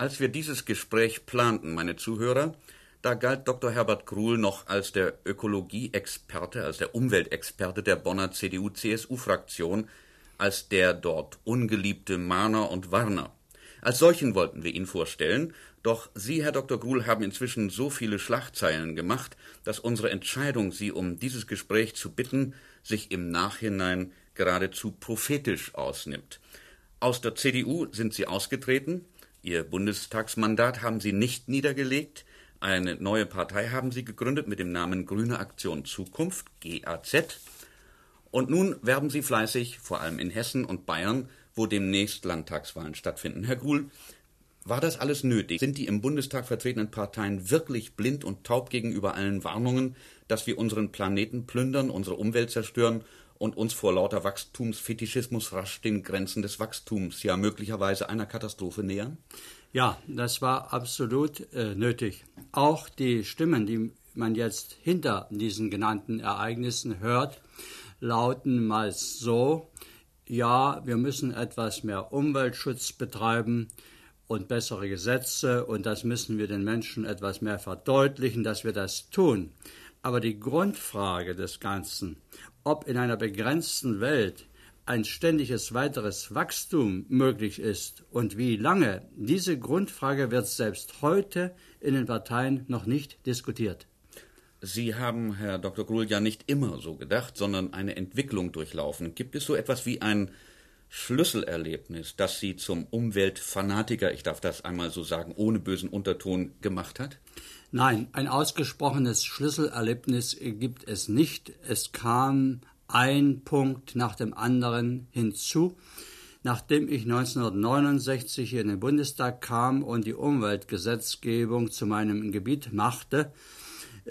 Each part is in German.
Als wir dieses Gespräch planten, meine Zuhörer, da galt Dr. Herbert Gruhl noch als der Ökologieexperte, als der Umweltexperte der Bonner CDU-CSU-Fraktion, als der dort ungeliebte Mahner und Warner. Als solchen wollten wir ihn vorstellen, doch Sie, Herr Dr. Gruhl, haben inzwischen so viele Schlagzeilen gemacht, dass unsere Entscheidung, Sie um dieses Gespräch zu bitten, sich im Nachhinein geradezu prophetisch ausnimmt. Aus der CDU sind Sie ausgetreten, Ihr Bundestagsmandat haben Sie nicht niedergelegt. Eine neue Partei haben Sie gegründet mit dem Namen Grüne Aktion Zukunft, GAZ. Und nun werben Sie fleißig, vor allem in Hessen und Bayern, wo demnächst Landtagswahlen stattfinden. Herr Gruhl, war das alles nötig? Sind die im Bundestag vertretenen Parteien wirklich blind und taub gegenüber allen Warnungen, dass wir unseren Planeten plündern, unsere Umwelt zerstören und uns vor lauter Wachstumsfetischismus rasch den Grenzen des Wachstums, ja möglicherweise einer Katastrophe nähern? Ja, das war absolut äh, nötig. Auch die Stimmen, die man jetzt hinter diesen genannten Ereignissen hört, lauten meist so, ja, wir müssen etwas mehr Umweltschutz betreiben und bessere Gesetze und das müssen wir den Menschen etwas mehr verdeutlichen, dass wir das tun. Aber die Grundfrage des Ganzen, ob in einer begrenzten Welt ein ständiges weiteres Wachstum möglich ist und wie lange, diese Grundfrage wird selbst heute in den Parteien noch nicht diskutiert. Sie haben, Herr Dr. Gruhl, ja nicht immer so gedacht, sondern eine Entwicklung durchlaufen. Gibt es so etwas wie ein Schlüsselerlebnis, das Sie zum Umweltfanatiker, ich darf das einmal so sagen, ohne bösen Unterton gemacht hat? Nein, ein ausgesprochenes Schlüsselerlebnis gibt es nicht. Es kam ein Punkt nach dem anderen hinzu. Nachdem ich 1969 hier in den Bundestag kam und die Umweltgesetzgebung zu meinem Gebiet machte,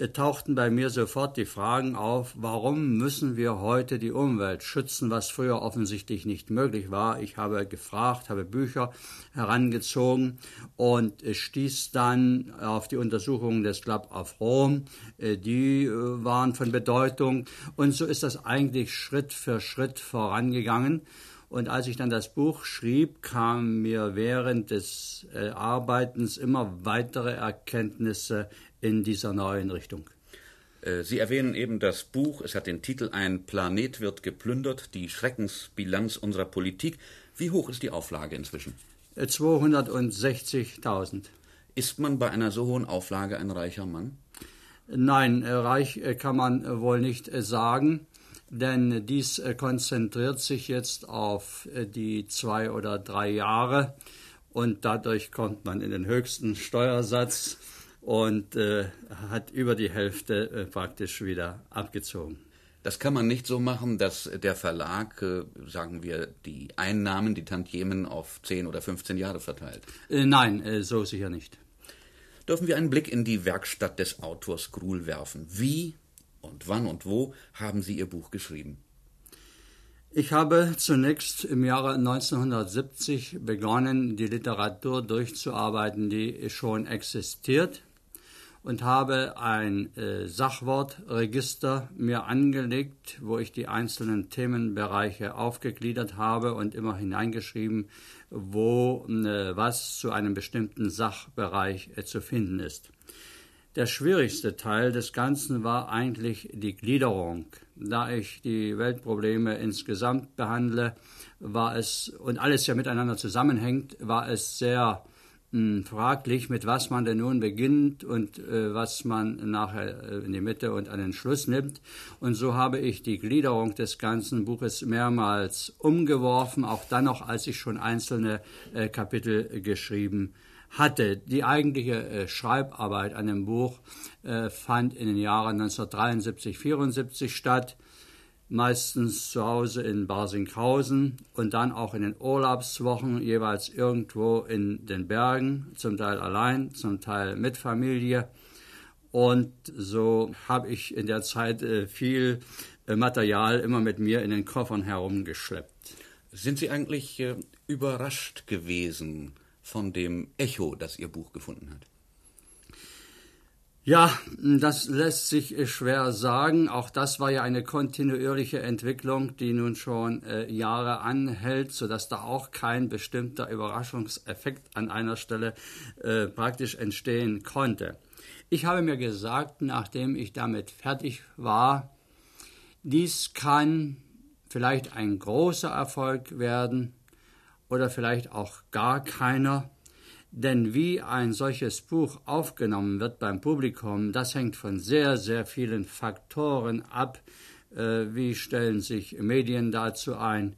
tauchten bei mir sofort die Fragen auf, warum müssen wir heute die Umwelt schützen, was früher offensichtlich nicht möglich war. Ich habe gefragt, habe Bücher herangezogen und stieß dann auf die Untersuchungen des Club of Rome. Äh, die äh, waren von Bedeutung und so ist das eigentlich Schritt für Schritt vorangegangen. Und als ich dann das Buch schrieb, kamen mir während des äh, Arbeitens immer weitere Erkenntnisse in dieser neuen Richtung. Äh, Sie erwähnen eben das Buch, es hat den Titel Ein Planet wird geplündert, die Schreckensbilanz unserer Politik. Wie hoch ist die Auflage inzwischen? 260.000. Äh, ist man bei einer so hohen Auflage ein reicher Mann? Nein, reich kann man wohl nicht sagen, denn dies konzentriert sich jetzt auf die zwei oder drei Jahre und dadurch kommt man in den höchsten Steuersatz und äh, hat über die Hälfte äh, praktisch wieder abgezogen. Das kann man nicht so machen, dass der Verlag, äh, sagen wir, die Einnahmen, die Tantiemen auf 10 oder 15 Jahre verteilt. Äh, nein, äh, so sicher nicht. Dürfen wir einen Blick in die Werkstatt des Autors Gruhl werfen? Wie und wann und wo haben Sie Ihr Buch geschrieben? Ich habe zunächst im Jahre 1970 begonnen, die Literatur durchzuarbeiten, die schon existiert und habe ein äh, Sachwortregister mir angelegt, wo ich die einzelnen Themenbereiche aufgegliedert habe und immer hineingeschrieben, wo äh, was zu einem bestimmten Sachbereich äh, zu finden ist. Der schwierigste Teil des Ganzen war eigentlich die Gliederung. Da ich die Weltprobleme insgesamt behandle, war es, und alles ja miteinander zusammenhängt, war es sehr hm, fraglich, mit was man denn nun beginnt und äh, was man nachher äh, in die Mitte und an den Schluss nimmt. Und so habe ich die Gliederung des ganzen Buches mehrmals umgeworfen, auch dann noch, als ich schon einzelne äh, Kapitel geschrieben hatte. Die eigentliche äh, Schreibarbeit an dem Buch äh, fand in den Jahren 1973, 74 statt meistens zu Hause in Barsinghausen und dann auch in den Urlaubswochen jeweils irgendwo in den Bergen, zum Teil allein, zum Teil mit Familie. Und so habe ich in der Zeit äh, viel äh, Material immer mit mir in den Koffern herumgeschleppt. Sind Sie eigentlich äh, überrascht gewesen von dem Echo, das Ihr Buch gefunden hat? Ja, das lässt sich schwer sagen. Auch das war ja eine kontinuierliche Entwicklung, die nun schon äh, Jahre anhält, sodass da auch kein bestimmter Überraschungseffekt an einer Stelle äh, praktisch entstehen konnte. Ich habe mir gesagt, nachdem ich damit fertig war, dies kann vielleicht ein großer Erfolg werden oder vielleicht auch gar keiner. Denn wie ein solches Buch aufgenommen wird beim Publikum, das hängt von sehr, sehr vielen Faktoren ab. Äh, wie stellen sich Medien dazu ein?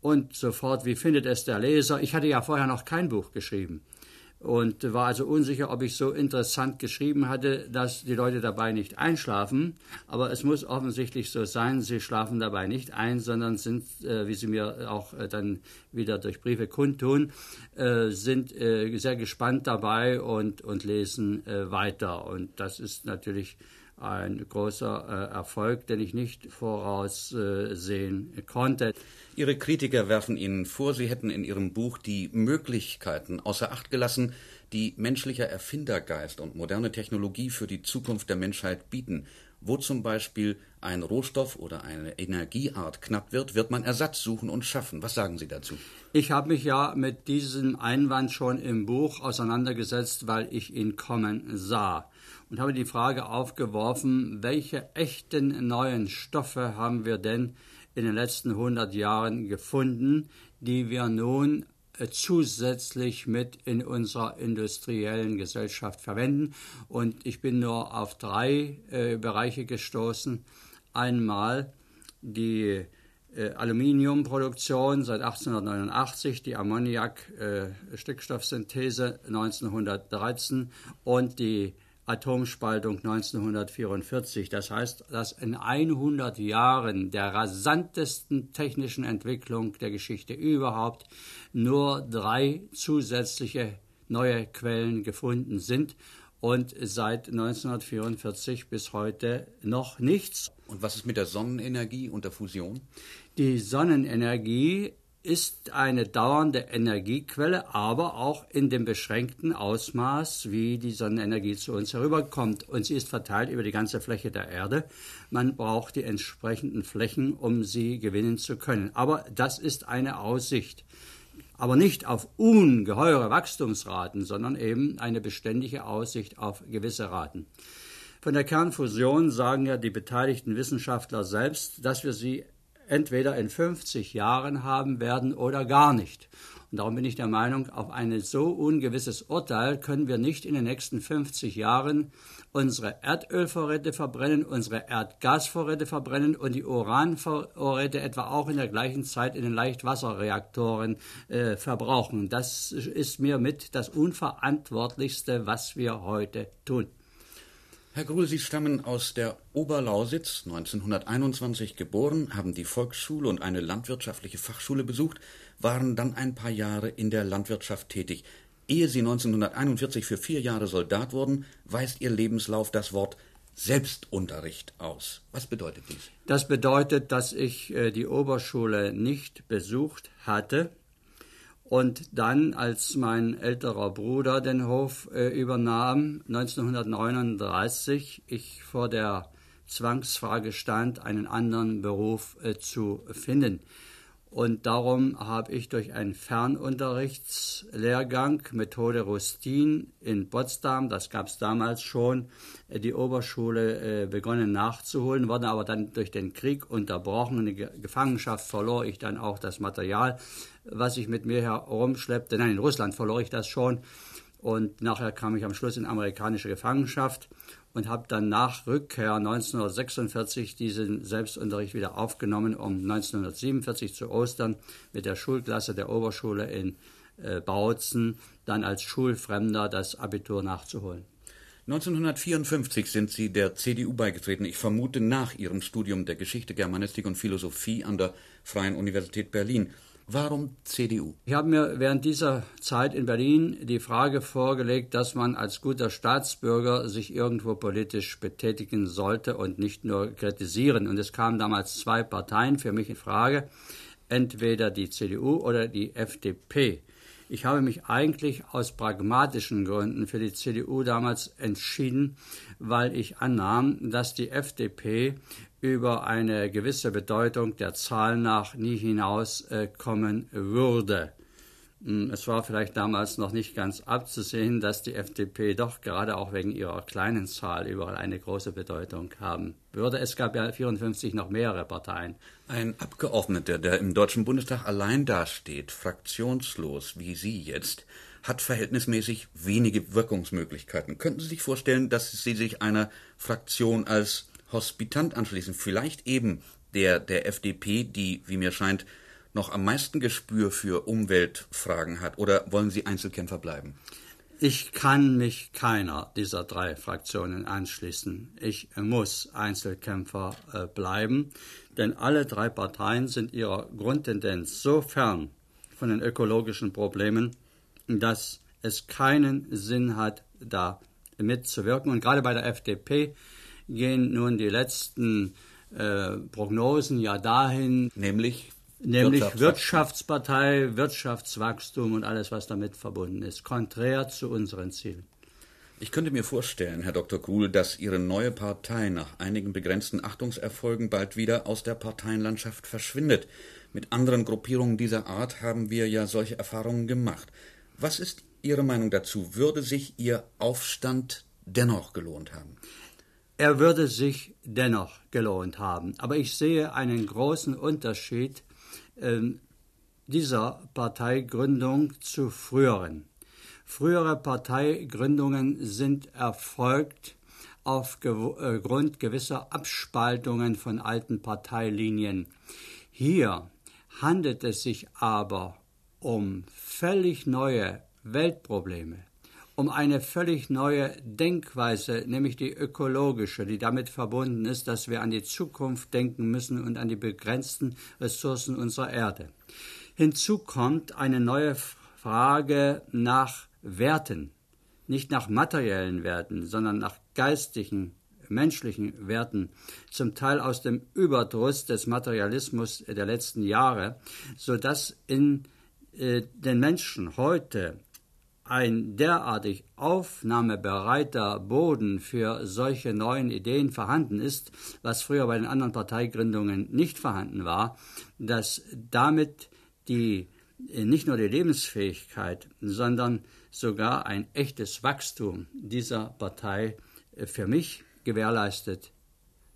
Und sofort, wie findet es der Leser? Ich hatte ja vorher noch kein Buch geschrieben und war also unsicher, ob ich so interessant geschrieben hatte, dass die Leute dabei nicht einschlafen. Aber es muss offensichtlich so sein, sie schlafen dabei nicht ein, sondern sind, äh, wie sie mir auch äh, dann wieder durch Briefe kundtun, äh, sind äh, sehr gespannt dabei und, und lesen äh, weiter. Und das ist natürlich ein großer äh, Erfolg, den ich nicht voraussehen konnte. Ihre Kritiker werfen Ihnen vor, Sie hätten in Ihrem Buch die Möglichkeiten außer Acht gelassen, die menschlicher Erfindergeist und moderne Technologie für die Zukunft der Menschheit bieten. Wo zum Beispiel ein Rohstoff oder eine Energieart knapp wird, wird man Ersatz suchen und schaffen. Was sagen Sie dazu? Ich habe mich ja mit diesem Einwand schon im Buch auseinandergesetzt, weil ich ihn kommen sah und habe die Frage aufgeworfen, welche echten neuen Stoffe haben wir denn in den letzten 100 Jahren gefunden, die wir nun äh, zusätzlich mit in unserer industriellen Gesellschaft verwenden. Und ich bin nur auf drei äh, Bereiche gestoßen. Einmal die äh, Aluminiumproduktion seit 1889, die Ammoniak-Stickstoffsynthese äh, 1913 und die Atomspaltung 1944. Das heißt, dass in 100 Jahren der rasantesten technischen Entwicklung der Geschichte überhaupt nur drei zusätzliche neue Quellen gefunden sind und seit 1944 bis heute noch nichts. Und was ist mit der Sonnenenergie und der Fusion? Die Sonnenenergie ist eine dauernde Energiequelle, aber auch in dem beschränkten Ausmaß, wie die Sonnenenergie zu uns herüberkommt. Und sie ist verteilt über die ganze Fläche der Erde. Man braucht die entsprechenden Flächen, um sie gewinnen zu können. Aber das ist eine Aussicht. Aber nicht auf ungeheure Wachstumsraten, sondern eben eine beständige Aussicht auf gewisse Raten. Von der Kernfusion sagen ja die beteiligten Wissenschaftler selbst, dass wir sie entweder in 50 Jahren haben werden oder gar nicht. Und darum bin ich der Meinung, auf ein so ungewisses Urteil können wir nicht in den nächsten 50 Jahren unsere Erdölvorräte verbrennen, unsere Erdgasvorräte verbrennen und die Uranvorräte etwa auch in der gleichen Zeit in den Leichtwasserreaktoren äh, verbrauchen. Das ist mir mit das Unverantwortlichste, was wir heute tun. Herr Gruhl, Sie stammen aus der Oberlausitz, 1921 geboren, haben die Volksschule und eine landwirtschaftliche Fachschule besucht, waren dann ein paar Jahre in der Landwirtschaft tätig. Ehe Sie 1941 für vier Jahre Soldat wurden, weist Ihr Lebenslauf das Wort Selbstunterricht aus. Was bedeutet dies? Das bedeutet, dass ich äh, die Oberschule nicht besucht hatte und dann, als mein älterer Bruder den Hof äh, übernahm, 1939, ich vor der Zwangsfrage stand, einen anderen Beruf äh, zu finden. Und darum habe ich durch einen Fernunterrichtslehrgang Methode Rustin in Potsdam, das gab es damals schon, äh, die Oberschule äh, begonnen nachzuholen, wurde aber dann durch den Krieg unterbrochen. In der Gefangenschaft verlor ich dann auch das Material was ich mit mir herumschleppte. Nein, in Russland verlor ich das schon. Und nachher kam ich am Schluss in amerikanische Gefangenschaft und habe dann nach Rückkehr 1946 diesen Selbstunterricht wieder aufgenommen, um 1947 zu Ostern mit der Schulklasse der Oberschule in äh, Bautzen dann als Schulfremder das Abitur nachzuholen. 1954 sind Sie der CDU beigetreten. Ich vermute nach Ihrem Studium der Geschichte, Germanistik und Philosophie an der Freien Universität Berlin. Warum CDU? Ich habe mir während dieser Zeit in Berlin die Frage vorgelegt, dass man als guter Staatsbürger sich irgendwo politisch betätigen sollte und nicht nur kritisieren. Und es kamen damals zwei Parteien für mich in Frage, entweder die CDU oder die FDP. Ich habe mich eigentlich aus pragmatischen Gründen für die CDU damals entschieden, weil ich annahm, dass die FDP über eine gewisse Bedeutung der Zahl nach nie hinauskommen würde. Hm, es war vielleicht damals noch nicht ganz abzusehen, dass die FDP doch gerade auch wegen ihrer kleinen Zahl überall eine große Bedeutung haben würde. Es gab ja 54 noch mehrere Parteien. Ein Abgeordneter, der im Deutschen Bundestag allein dasteht, fraktionslos wie Sie jetzt, hat verhältnismäßig wenige Wirkungsmöglichkeiten. Könnten Sie sich vorstellen, dass Sie sich einer Fraktion als Hospitant anschließen? Vielleicht eben der der FDP, die, wie mir scheint, noch am meisten Gespür für Umweltfragen hat? Oder wollen Sie Einzelkämpfer bleiben? Ich kann mich keiner dieser drei Fraktionen anschließen. Ich muss Einzelkämpfer äh, bleiben, denn alle drei Parteien sind ihrer Grundtendenz so fern von den ökologischen Problemen, dass es keinen Sinn hat, da mitzuwirken. Und gerade bei der FDP gehen nun die letzten äh, Prognosen ja dahin, nämlich Nämlich Wirtschaftspartei, Wirtschaftswachstum und alles, was damit verbunden ist, konträr zu unseren Zielen. Ich könnte mir vorstellen, Herr Dr. Kuhl, dass Ihre neue Partei nach einigen begrenzten Achtungserfolgen bald wieder aus der Parteienlandschaft verschwindet. Mit anderen Gruppierungen dieser Art haben wir ja solche Erfahrungen gemacht. Was ist Ihre Meinung dazu? Würde sich Ihr Aufstand dennoch gelohnt haben? Er würde sich dennoch gelohnt haben. Aber ich sehe einen großen Unterschied dieser Parteigründung zu früheren. Frühere Parteigründungen sind erfolgt aufgrund äh, gewisser Abspaltungen von alten Parteilinien. Hier handelt es sich aber um völlig neue Weltprobleme, um eine völlig neue Denkweise, nämlich die ökologische, die damit verbunden ist, dass wir an die Zukunft denken müssen und an die begrenzten Ressourcen unserer Erde. Hinzu kommt eine neue Frage nach Werten, nicht nach materiellen Werten, sondern nach geistigen, menschlichen Werten, zum Teil aus dem Überdruss des Materialismus der letzten Jahre, so dass in äh, den Menschen heute ein derartig aufnahmebereiter Boden für solche neuen Ideen vorhanden ist, was früher bei den anderen Parteigründungen nicht vorhanden war, dass damit die nicht nur die Lebensfähigkeit, sondern sogar ein echtes Wachstum dieser Partei für mich gewährleistet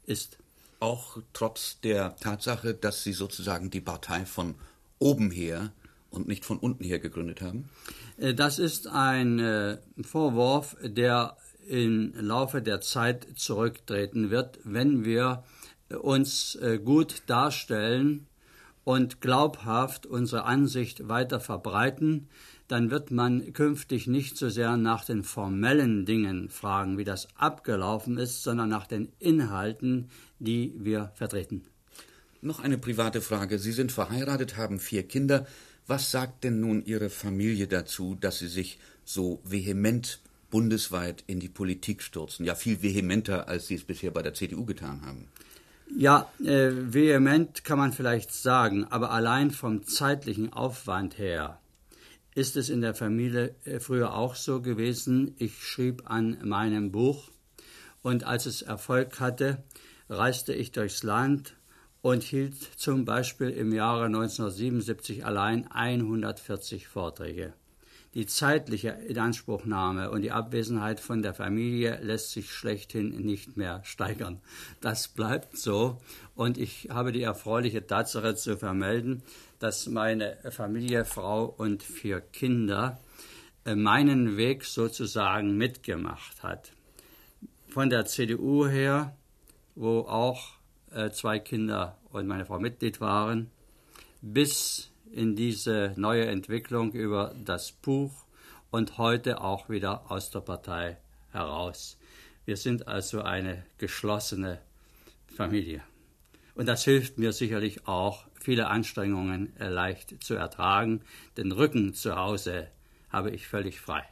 ist. Auch trotz der Tatsache, dass Sie sozusagen die Partei von oben her und nicht von unten her gegründet haben? Äh, das ist ein äh, Vorwurf, der im Laufe der Zeit zurücktreten wird, wenn wir uns äh, gut darstellen und glaubhaft unsere Ansicht weiter verbreiten, dann wird man künftig nicht so sehr nach den formellen Dingen fragen, wie das abgelaufen ist, sondern nach den Inhalten, die wir vertreten. Noch eine private Frage. Sie sind verheiratet, haben vier Kinder. Was sagt denn nun Ihre Familie dazu, dass Sie sich so vehement bundesweit in die Politik stürzen? Ja, viel vehementer, als Sie es bisher bei der CDU getan haben. Ja, äh, vehement kann man vielleicht sagen, aber allein vom zeitlichen Aufwand her ist es in der Familie äh, früher auch so gewesen. Ich schrieb an meinem Buch und als es Erfolg hatte, reiste ich durchs Land und hielt zum Beispiel im Jahre 1977 allein 140 Vorträge. Die zeitliche Inanspruchnahme und die Abwesenheit von der Familie lässt sich schlechthin nicht mehr steigern. Das bleibt so und ich habe die erfreuliche Tatsache zu vermelden, dass meine Familie, Frau und vier Kinder äh, meinen Weg sozusagen mitgemacht hat. Von der CDU her, wo auch zwei Kinder und meine Frau Mitglied waren, bis in diese neue Entwicklung über das Buch und heute auch wieder aus der Partei heraus. Wir sind also eine geschlossene Familie. Und das hilft mir sicherlich auch, viele Anstrengungen leicht zu ertragen. Den Rücken zu Hause habe ich völlig frei.